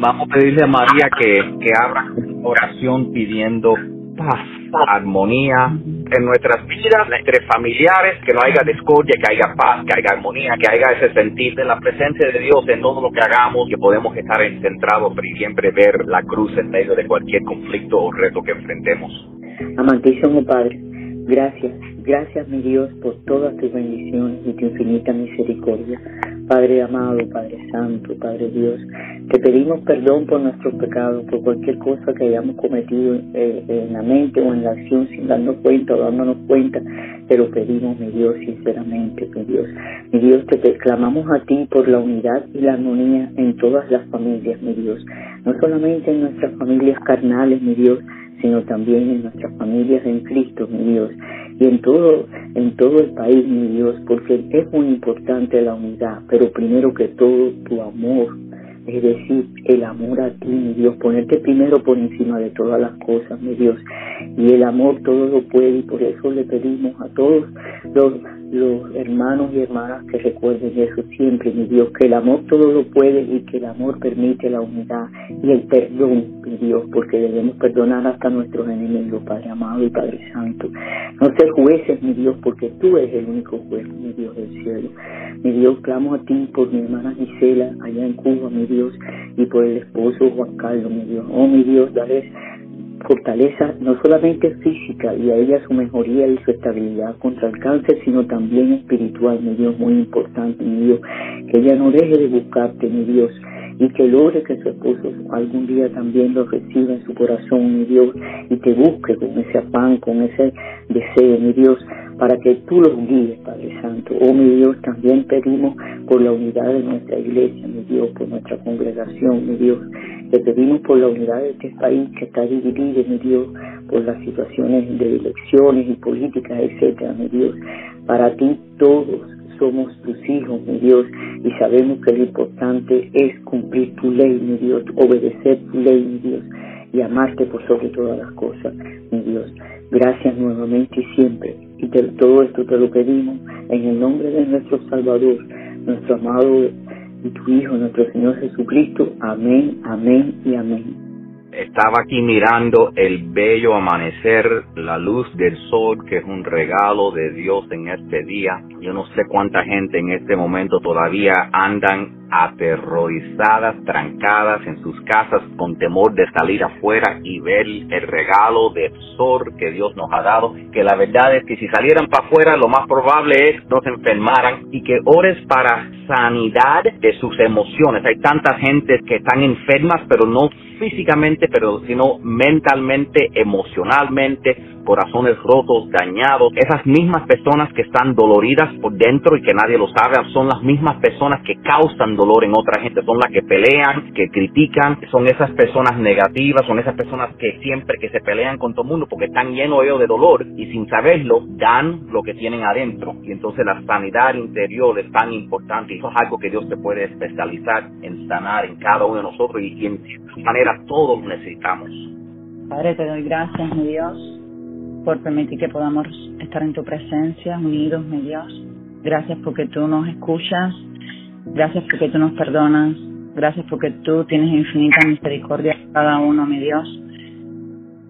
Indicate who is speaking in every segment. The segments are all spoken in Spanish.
Speaker 1: Vamos a pedirle a María que, que abra oración pidiendo paz, armonía en nuestras vidas, entre familiares, que no haya discordia, que haya paz, que haya armonía, que haya ese sentir de la presencia de Dios en todo lo que hagamos, que podemos estar centrados y siempre ver la cruz en medio de cualquier conflicto o reto que enfrentemos.
Speaker 2: Amantísimo Padre, gracias, gracias mi Dios por todas tus bendiciones y tu infinita misericordia. Padre amado, Padre Santo, Padre Dios, te pedimos perdón por nuestros pecados, por cualquier cosa que hayamos cometido eh, en la mente o en la acción sin darnos cuenta o dándonos cuenta, te lo pedimos, mi Dios, sinceramente, mi Dios. Mi Dios, te, te clamamos a ti por la unidad y la armonía en todas las familias, mi Dios. No solamente en nuestras familias carnales, mi Dios, sino también en nuestras familias en Cristo, mi Dios, y en todo, en todo el país, mi Dios, porque es muy importante la unidad, pero primero que todo tu amor, es decir, el amor a ti, mi Dios, ponerte primero por encima de todas las cosas, mi Dios, y el amor todo lo puede, y por eso le pedimos a todos los los hermanos y hermanas que recuerden eso siempre, mi Dios, que el amor todo lo puede y que el amor permite la unidad y el perdón, mi Dios, porque debemos perdonar hasta nuestros enemigos, Padre amado y Padre Santo. No ser jueces, mi Dios, porque tú eres el único juez, mi Dios del cielo. Mi Dios, clamo a ti por mi hermana Gisela allá en Cuba, mi Dios, y por el esposo Juan Carlos, mi Dios. Oh, mi Dios, dale fortaleza no solamente física y a ella su mejoría y su estabilidad contra el cáncer, sino también espiritual, mi Dios, muy importante, mi Dios, que ella no deje de buscarte, mi Dios, y que logre que su esposo algún día también lo reciba en su corazón, mi Dios, y te busque con ese afán, con ese deseo, mi Dios, para que tú los guíes, Padre Santo. Oh, mi Dios, también pedimos por la unidad de nuestra iglesia, mi Dios, por nuestra congregación, mi Dios. Te pedimos por la unidad de este país que está dividido, mi Dios, por las situaciones de elecciones y políticas, etcétera, mi Dios. Para ti todos somos tus hijos, mi Dios, y sabemos que lo importante es cumplir tu ley, mi Dios, obedecer tu ley, mi Dios, y amarte por sobre todas las cosas, mi Dios. Gracias nuevamente y siempre. Y todo esto te lo pedimos en el nombre de nuestro Salvador, nuestro amado y tu Hijo, nuestro Señor Jesucristo. Amén, amén y amén.
Speaker 1: Estaba aquí mirando el bello amanecer, la luz del sol, que es un regalo de Dios en este día. Yo no sé cuánta gente en este momento todavía andan aterrorizadas, trancadas en sus casas con temor de salir afuera y ver el regalo de sol que Dios nos ha dado, que la verdad es que si salieran para afuera lo más probable es no se enfermaran y que ores para sanidad de sus emociones. Hay tanta gente que están enfermas pero no físicamente, pero sino mentalmente, emocionalmente, corazones rotos, dañados. Esas mismas personas que están doloridas por dentro y que nadie lo sabe, son las mismas personas que causan dolor en otra gente, son las que pelean, que critican, son esas personas negativas, son esas personas que siempre que se pelean con todo el mundo porque están llenos ellos de dolor y sin saberlo dan lo que tienen adentro. Y entonces la sanidad interior es tan importante y eso es algo que Dios te puede especializar en sanar en cada uno de nosotros y, en cierta manera todos necesitamos.
Speaker 3: Padre, te doy gracias, mi Dios, por permitir que podamos estar en tu presencia, unidos, mi Dios. Gracias porque tú nos escuchas, gracias porque tú nos perdonas, gracias porque tú tienes infinita misericordia cada uno, mi Dios.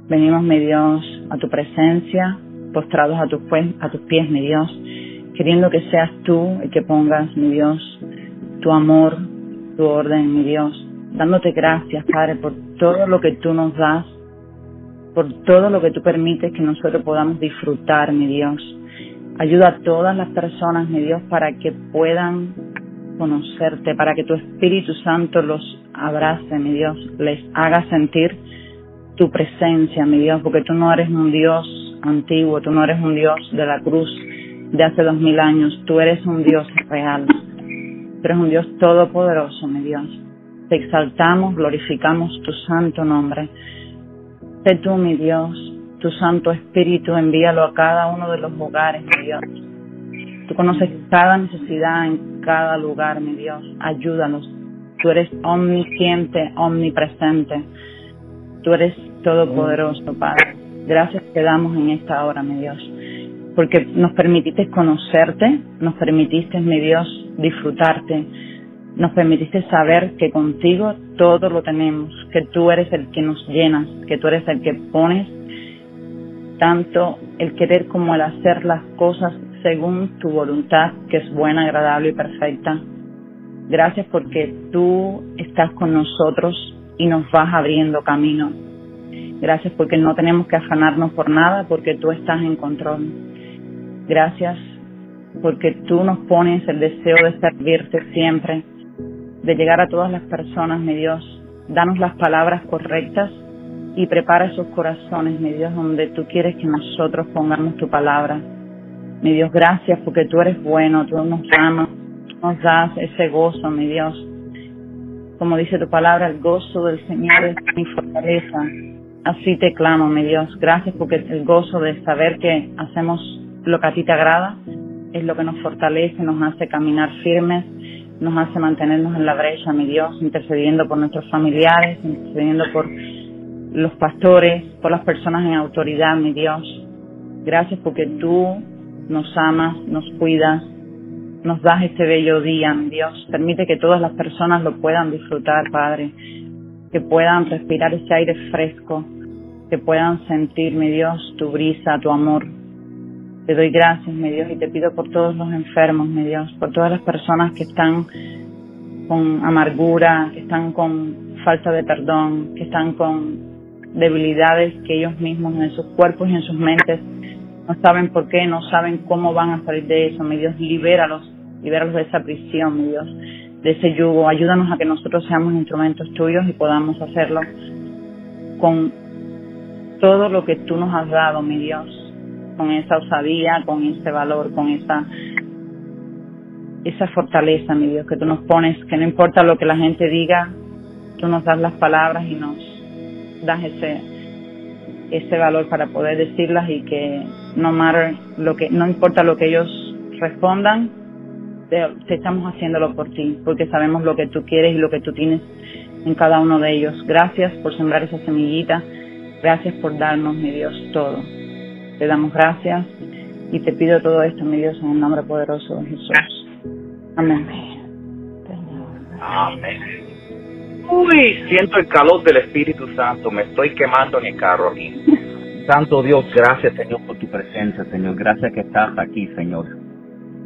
Speaker 3: Venimos, mi Dios, a tu presencia, postrados a a tus pies, mi Dios, queriendo que seas tú el que pongas, mi Dios, tu amor, tu orden, mi Dios, dándote gracias, Padre, por todo lo que tú nos das por todo lo que tú permites que nosotros podamos disfrutar, mi Dios. Ayuda a todas las personas, mi Dios, para que puedan conocerte, para que tu Espíritu Santo los abrace, mi Dios, les haga sentir tu presencia, mi Dios, porque tú no eres un Dios antiguo, tú no eres un Dios de la cruz de hace dos mil años, tú eres un Dios real, tú eres un Dios todopoderoso, mi Dios. Te exaltamos, glorificamos tu santo nombre. Sé tú, mi Dios, tu Santo Espíritu, envíalo a cada uno de los lugares, mi Dios. Tú conoces cada necesidad en cada lugar, mi Dios. Ayúdanos. Tú eres omnisciente, omnipresente. Tú eres todopoderoso, Padre. Gracias te damos en esta hora, mi Dios. Porque nos permitiste conocerte, nos permitiste, mi Dios, disfrutarte, Nos permitiste saber que contigo todo lo tenemos, que tú eres el que nos llenas, que tú eres el que pones tanto el querer como el hacer las cosas según tu voluntad, que es buena, agradable y perfecta. Gracias porque tú estás con nosotros y nos vas abriendo camino. Gracias porque no tenemos que afanarnos por nada porque tú estás en control. Gracias porque tú nos pones el deseo de servirte siempre de llegar a todas las personas, mi Dios. Danos las palabras correctas y prepara esos corazones, mi Dios, donde tú quieres que nosotros pongamos tu palabra. Mi Dios, gracias porque tú eres bueno, tú nos amas, nos das ese gozo, mi Dios. Como dice tu palabra, el gozo del Señor es mi fortaleza. Así te clamo, mi Dios. Gracias porque el gozo de saber que hacemos lo que a ti te agrada es lo que nos fortalece, nos hace caminar firmes nos hace mantenernos en la brecha, mi Dios, intercediendo por nuestros familiares, intercediendo por los pastores, por las personas en autoridad, mi Dios. Gracias porque tú nos amas, nos cuidas, nos das este bello día, mi Dios. Permite que todas las personas lo puedan disfrutar, Padre, que puedan respirar ese aire fresco, que puedan sentir, mi Dios, tu brisa, tu amor, te doy gracias, mi Dios, y te pido por todos los enfermos, mi Dios, por todas las personas que están con amargura, que están con falta de perdón, que están con debilidades que ellos mismos en sus cuerpos y en sus mentes no saben por qué, no saben cómo van a salir de eso, mi Dios, libéralos, libéralos de esa prisión, mi Dios, de ese yugo, ayúdanos a que nosotros seamos instrumentos tuyos y podamos hacerlo con todo lo que tú nos has dado, mi Dios, con esa osadía, con ese valor, con esa esa fortaleza, mi Dios, que tú nos pones, que no importa lo que la gente diga, tú nos das las palabras y nos das ese ese valor para poder decirlas y que no matter lo que no importa lo que ellos respondan, te, estamos haciéndolo por ti, porque sabemos lo que tú quieres y lo que tú tienes en cada uno de ellos. Gracias por sembrar esa semillita. Gracias por darnos, mi Dios, todo. Te damos gracias y te pido todo esto, mi Dios, en el nombre poderoso de Jesús. Amén.
Speaker 1: Amén. Uy, siento el calor del Espíritu Santo, me estoy quemando en el carro aquí. Santo Dios, gracias Señor por tu presencia, Señor. Gracias que estás aquí, Señor.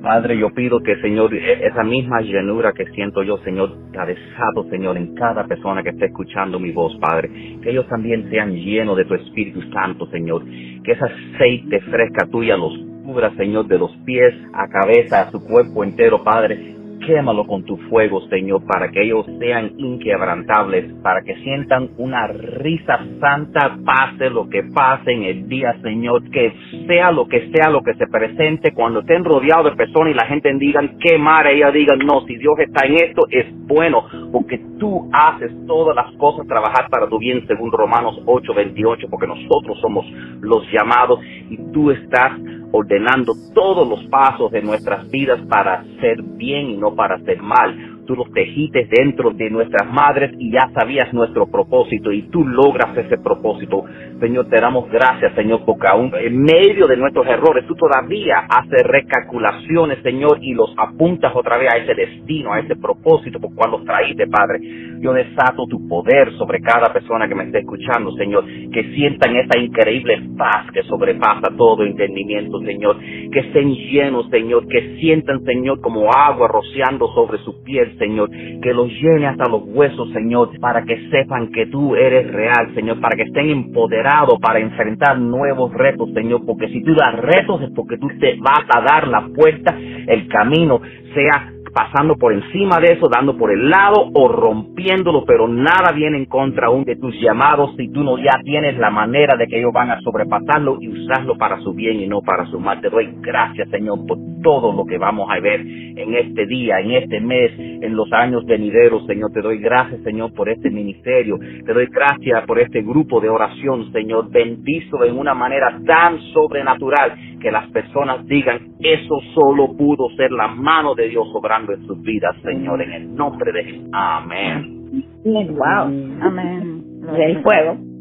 Speaker 1: Padre, yo pido que, Señor, e-, esa misma llenura que siento yo, Señor, la desato, Señor, en cada persona que esté escuchando mi voz, Padre. Que ellos también sean llenos de tu Espíritu Santo, Señor. Que ese aceite fresca tuya los cubra, Señor, de los pies a cabeza, a su cuerpo entero, Padre quémalo con tu fuego, Señor, para que ellos sean inquebrantables, para que sientan una risa santa, pase lo que pase en el día, Señor, que sea lo que sea lo que se presente, cuando estén rodeados de personas y la gente digan qué mar, ellas digan, no, si Dios está en esto, es bueno, porque tú haces todas las cosas trabajar para tu bien, según Romanos 8, 28, porque nosotros somos los llamados y tú estás ordenando todos los pasos de nuestras vidas para hacer bien y no para hacer mal tú los tejiste dentro de nuestras madres y ya sabías nuestro propósito y tú logras ese propósito. Señor, te damos gracias, Señor, porque aún en medio de nuestros errores tú todavía haces recalculaciones, Señor, y los apuntas otra vez a ese destino, a ese propósito por cual los traíste, Padre. Yo desato tu poder sobre cada persona que me esté escuchando, Señor, que sientan esa increíble paz que sobrepasa todo entendimiento, Señor, que estén llenos, Señor, que sientan, Señor, como agua rociando sobre su piel, Señor, que los llene hasta los huesos, Señor, para que sepan que tú eres real, Señor, para que estén empoderados para enfrentar nuevos retos, Señor, porque si tú das retos es porque tú te vas a dar la puerta, el camino, sea pasando por encima de eso, dando por el lado o rompiéndolo, pero nada viene en contra de tus llamados si tú no ya tienes la manera de que ellos van a sobrepasarlo y usarlo para su bien y no para su mal. Te doy gracias, Señor, por todo lo que vamos a ver en este día, en este mes, en los años venideros, Señor. Te doy gracias, Señor, por este ministerio. Te doy gracias por este grupo de oración, Señor. Bendizo en una manera tan sobrenatural que las personas digan, eso solo pudo ser la mano de Dios obrando en sus vidas, Señor, en el nombre de Jesús. Amén.
Speaker 4: Wow.
Speaker 3: Amén.
Speaker 4: el fuego.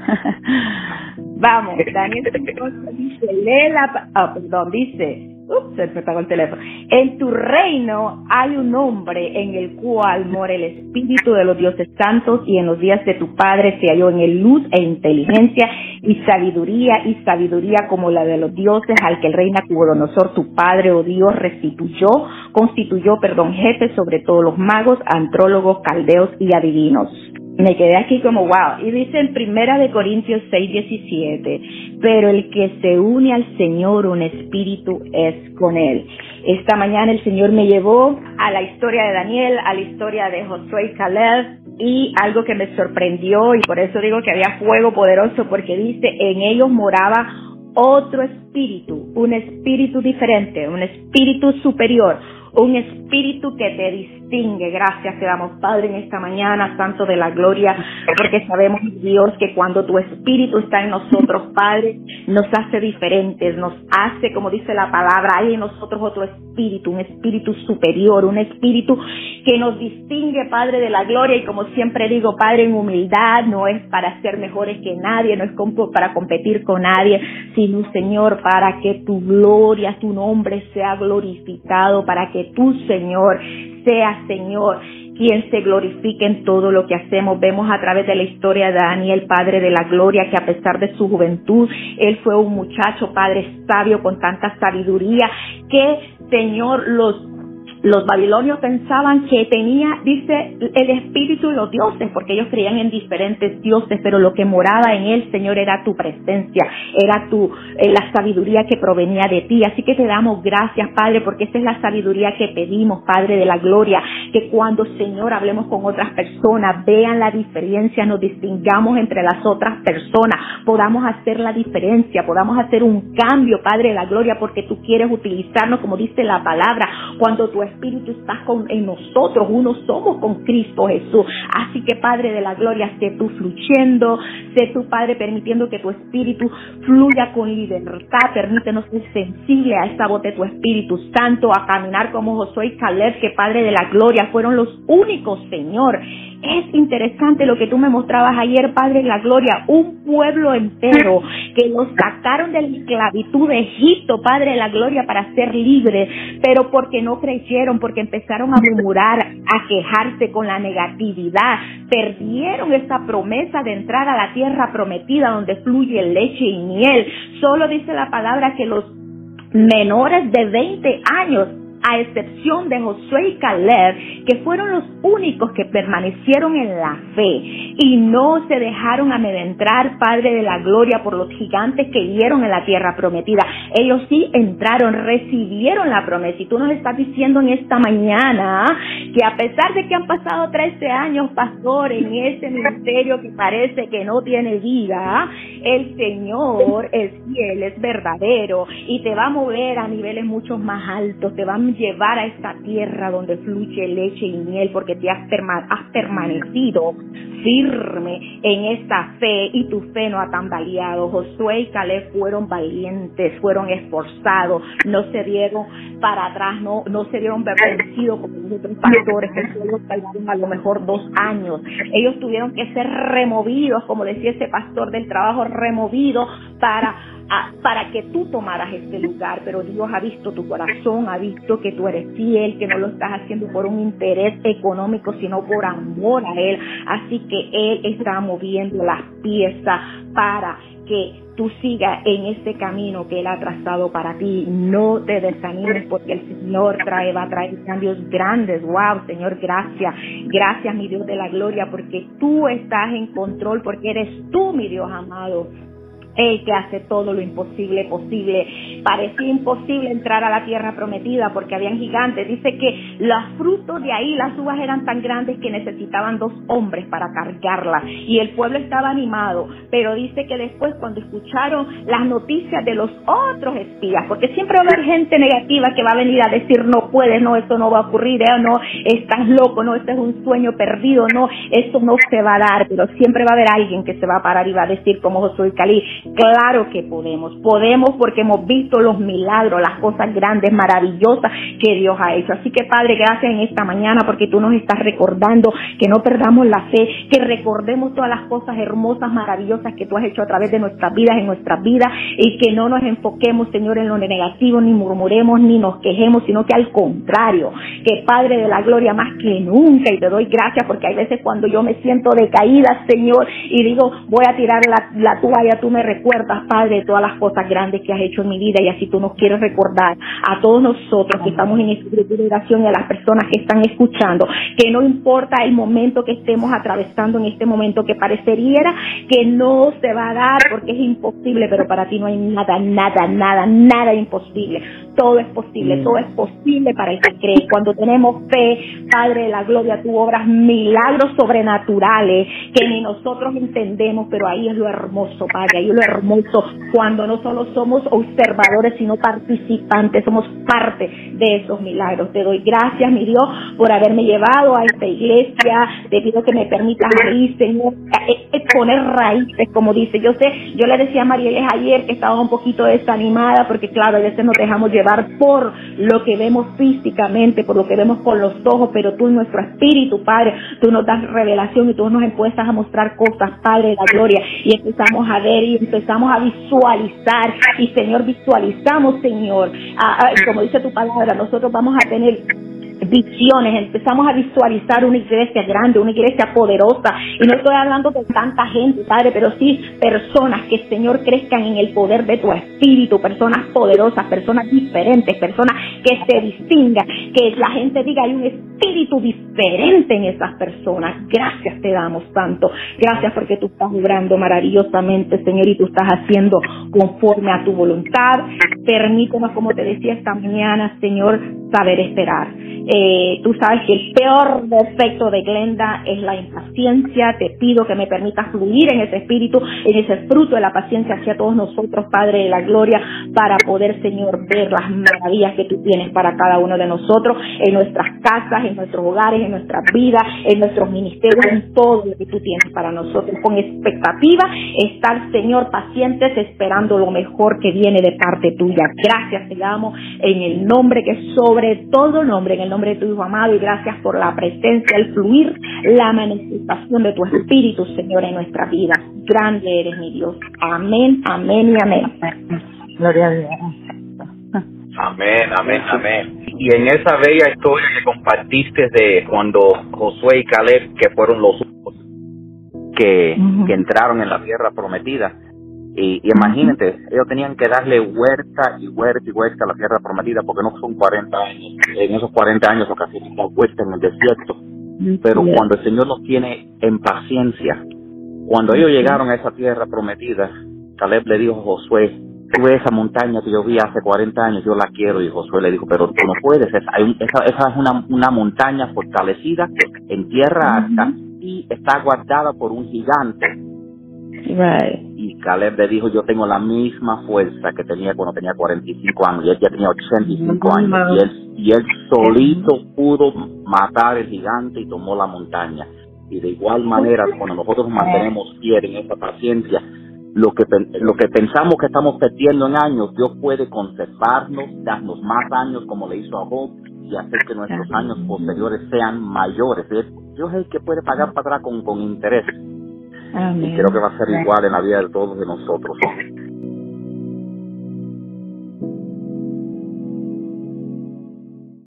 Speaker 4: Vamos, Daniel dice, lee la, oh, perdón, dice, Ups, se me el teléfono. En tu reino hay un hombre en el cual mora el espíritu de los dioses santos y en los días de tu padre se halló en el luz e inteligencia y sabiduría y sabiduría como la de los dioses al que el rey Nabucodonosor tu padre o oh Dios restituyó, constituyó, perdón, jefe sobre todos los magos, antrólogos, caldeos y adivinos me quedé aquí como wow. Y dice en Primera de Corintios 6, 17, pero el que se une al Señor, un espíritu es con él. Esta mañana el Señor me llevó a la historia de Daniel, a la historia de Josué y Caleb y algo que me sorprendió y por eso digo que había fuego poderoso porque dice, en ellos moraba otro espíritu, un espíritu diferente, un espíritu superior, un espíritu que te distingue. Gracias te damos, Padre, en esta mañana, Santo de la Gloria, porque sabemos, Dios, que cuando tu espíritu está en nosotros, Padre, nos hace diferentes, nos hace, como dice la palabra, hay en nosotros otro espíritu, un espíritu superior, un espíritu que nos distingue, Padre de la Gloria, y como siempre digo, Padre, en humildad, no es para ser mejores que nadie, no es para competir con nadie, sino, Señor, para que tu gloria, tu nombre sea glorificado, para que que tú, Señor, sea Señor, quien se glorifique en todo lo que hacemos. Vemos a través de la historia de Daniel, Padre de la Gloria, que a pesar de su juventud, él fue un muchacho, Padre sabio, con tanta sabiduría, que, Señor, los los babilonios pensaban que tenía, dice, el espíritu de los dioses, porque ellos creían en diferentes dioses, pero lo que moraba en él, Señor, era tu presencia, era tu, eh, la sabiduría que provenía de ti. Así que te damos gracias, Padre, porque esa es la sabiduría que pedimos, Padre de la gloria, que cuando, Señor, hablemos con otras personas, vean la diferencia, nos distingamos entre las otras personas, podamos hacer la diferencia, podamos hacer un cambio, Padre de la gloria, porque tú quieres utilizarnos, como dice la palabra, cuando tu Espíritu está con, en nosotros, uno somos con Cristo Jesús. Así que Padre de la Gloria, sé tú fluyendo, sé tú Padre permitiendo que tu Espíritu fluya con libertad, permítenos ser sensible a esta voz de tu Espíritu Santo, a caminar como Josué y Caleb, que Padre de la Gloria fueron los únicos, Señor, es interesante lo que tú me mostrabas ayer, Padre de la Gloria, un pueblo entero que los sacaron de la esclavitud de Egipto, Padre de la Gloria, para ser libres, pero porque no creyeron, porque empezaron a murmurar, a quejarse con la negatividad, perdieron esa promesa de entrar a la tierra prometida donde fluye leche y miel. Solo dice la palabra que los menores de 20 años a excepción de Josué y Caleb, que fueron los únicos que permanecieron en la fe y no se dejaron amedrentar, Padre de la Gloria, por los gigantes que vieron en la tierra prometida. Ellos sí entraron, recibieron la promesa. Y tú nos estás diciendo en esta mañana que a pesar de que han pasado 13 años, pastor, en ese ministerio que parece que no tiene vida, el Señor es fiel, es verdadero y te va a mover a niveles mucho más altos, te va a llevar a esta tierra donde fluye leche y miel porque te has, has permanecido firme en esta fe y tu fe no ha tambaleado. Josué y Caleb fueron valientes, fueron esforzados, no se dieron para atrás, no, no se dieron vencidos como los otros pastores que solo tardaron a lo mejor dos años. Ellos tuvieron que ser removidos, como decía ese pastor del trabajo, removido para para que tú tomaras este lugar, pero Dios ha visto tu corazón, ha visto que tú eres fiel, que no lo estás haciendo por un interés económico, sino por amor a Él. Así que Él está moviendo las piezas para que tú sigas en este camino que Él ha trazado para ti. No te desanimes porque el Señor trae, va a traer cambios grandes. Wow, Señor, gracias. Gracias, mi Dios de la gloria, porque tú estás en control, porque eres tú, mi Dios amado el que hace todo lo imposible posible. Parecía imposible entrar a la tierra prometida porque habían gigantes. Dice que los frutos de ahí, las uvas eran tan grandes que necesitaban dos hombres para cargarlas. Y el pueblo estaba animado. Pero dice que después cuando escucharon las noticias de los otros espías, porque siempre va a haber gente negativa que va a venir a decir no puedes, no, esto no va a ocurrir, eh, no, estás loco, no, este es un sueño perdido, no, esto no se va a dar. Pero siempre va a haber alguien que se va a parar y va a decir como Josué Cali, Claro que podemos. Podemos porque hemos visto los milagros, las cosas grandes, maravillosas que Dios ha hecho. Así que Padre, gracias en esta mañana porque tú nos estás recordando que no perdamos la fe, que recordemos todas las cosas hermosas, maravillosas que tú has hecho a través de nuestras vidas, en nuestras vidas, y que no nos enfoquemos, Señor, en lo negativo, ni murmuremos, ni nos quejemos, sino que al contrario, que Padre de la Gloria más que nunca, y te doy gracias porque hay veces cuando yo me siento decaída, Señor, y digo, voy a tirar la, la toalla, tú me recuerdas, Padre, de todas las cosas grandes que has hecho en mi vida, y así tú nos quieres recordar a todos nosotros que estamos en este y a las personas que están escuchando, que no importa el momento que estemos atravesando en este momento, que parecería que no se va a dar porque es imposible, pero para ti no hay nada, nada, nada, nada imposible. Todo es posible, todo es posible para el que cree. Cuando tenemos fe, Padre de la Gloria, tú obras milagros sobrenaturales que ni nosotros entendemos, pero ahí es lo hermoso, Padre, ahí es lo hermoso cuando no solo somos observadores, sino participantes, somos parte de esos milagros. Te doy gracias, mi Dios, por haberme llevado a esta iglesia. Te pido que me permitas ahí, Señor, eh, eh, poner raíces, como dice. Yo sé, yo le decía a Marieles ayer que estaba un poquito desanimada porque, claro, a veces nos dejamos llevar por lo que vemos físicamente, por lo que vemos con los ojos, pero tú en nuestro espíritu, Padre, tú nos das revelación y tú nos empiezas a mostrar cosas, Padre de la gloria, y empezamos a ver y empezamos a visualizar. Y, Señor, visualizamos, Señor, como dice tu palabra, nosotros vamos a tener visiones, empezamos a visualizar una iglesia grande, una iglesia poderosa. Y no estoy hablando de tanta gente, Padre, pero sí personas que, Señor, crezcan en el poder de tu espíritu, personas poderosas, personas diferentes, personas que se distingan, que la gente diga, hay un espíritu diferente en esas personas. Gracias te damos, Santo. Gracias porque tú estás obrando maravillosamente, Señor, y tú estás haciendo conforme a tu voluntad. Permítenos, como te decía esta mañana, Señor, saber esperar. Eh, tú sabes que el peor defecto de Glenda es la impaciencia. Te pido que me permitas fluir en ese espíritu, en ese fruto de la paciencia hacia todos nosotros, Padre de la Gloria, para poder, Señor, ver las maravillas que tú tienes para cada uno de nosotros, en nuestras casas, en nuestros hogares, en nuestras vidas, en nuestros ministerios, en todo lo que tú tienes para nosotros. Con expectativa, estar, Señor, pacientes, esperando lo mejor que viene de parte tuya. Gracias, te damos en el nombre que sobre todo nombre, en el nombre de tu Hijo amado, y gracias por la presencia, el fluir, la manifestación de tu Espíritu, Señor, en nuestra vida. Grande eres mi Dios. Amén, amén y amén.
Speaker 3: Gloria a Dios.
Speaker 1: Amén, amén, amén. Y en esa bella historia que compartiste de cuando Josué y Caleb, que fueron los que, que entraron en la tierra prometida, y, imagínate, ellos tenían que darle huerta y huerta y huerta a la tierra prometida porque no son 40 años. En esos 40 años casi como huerta en el desierto. Pero cuando el Señor los tiene en paciencia, cuando ellos llegaron a esa tierra prometida, Caleb le dijo a Josué, tú esa montaña que yo vi hace 40 años, yo la quiero. Y Josué le dijo, pero tú no puedes, esa, esa, es una, una montaña fortalecida en tierra alta y está guardada por un gigante. Y Caleb le dijo, yo tengo la misma fuerza que tenía cuando tenía 45 años, y él ya tenía 85 años, y él, y él solito pudo matar el gigante y tomó la montaña. Y de igual manera, cuando nosotros mantenemos fiel en esa paciencia, lo que, lo que pensamos que estamos perdiendo en años, Dios puede conservarnos, darnos más años como le hizo a Job y hacer que nuestros años posteriores sean mayores. Dios es el que puede pagar para atrás con, con interés. Y creo que va a ser igual en la vida de todos de nosotros.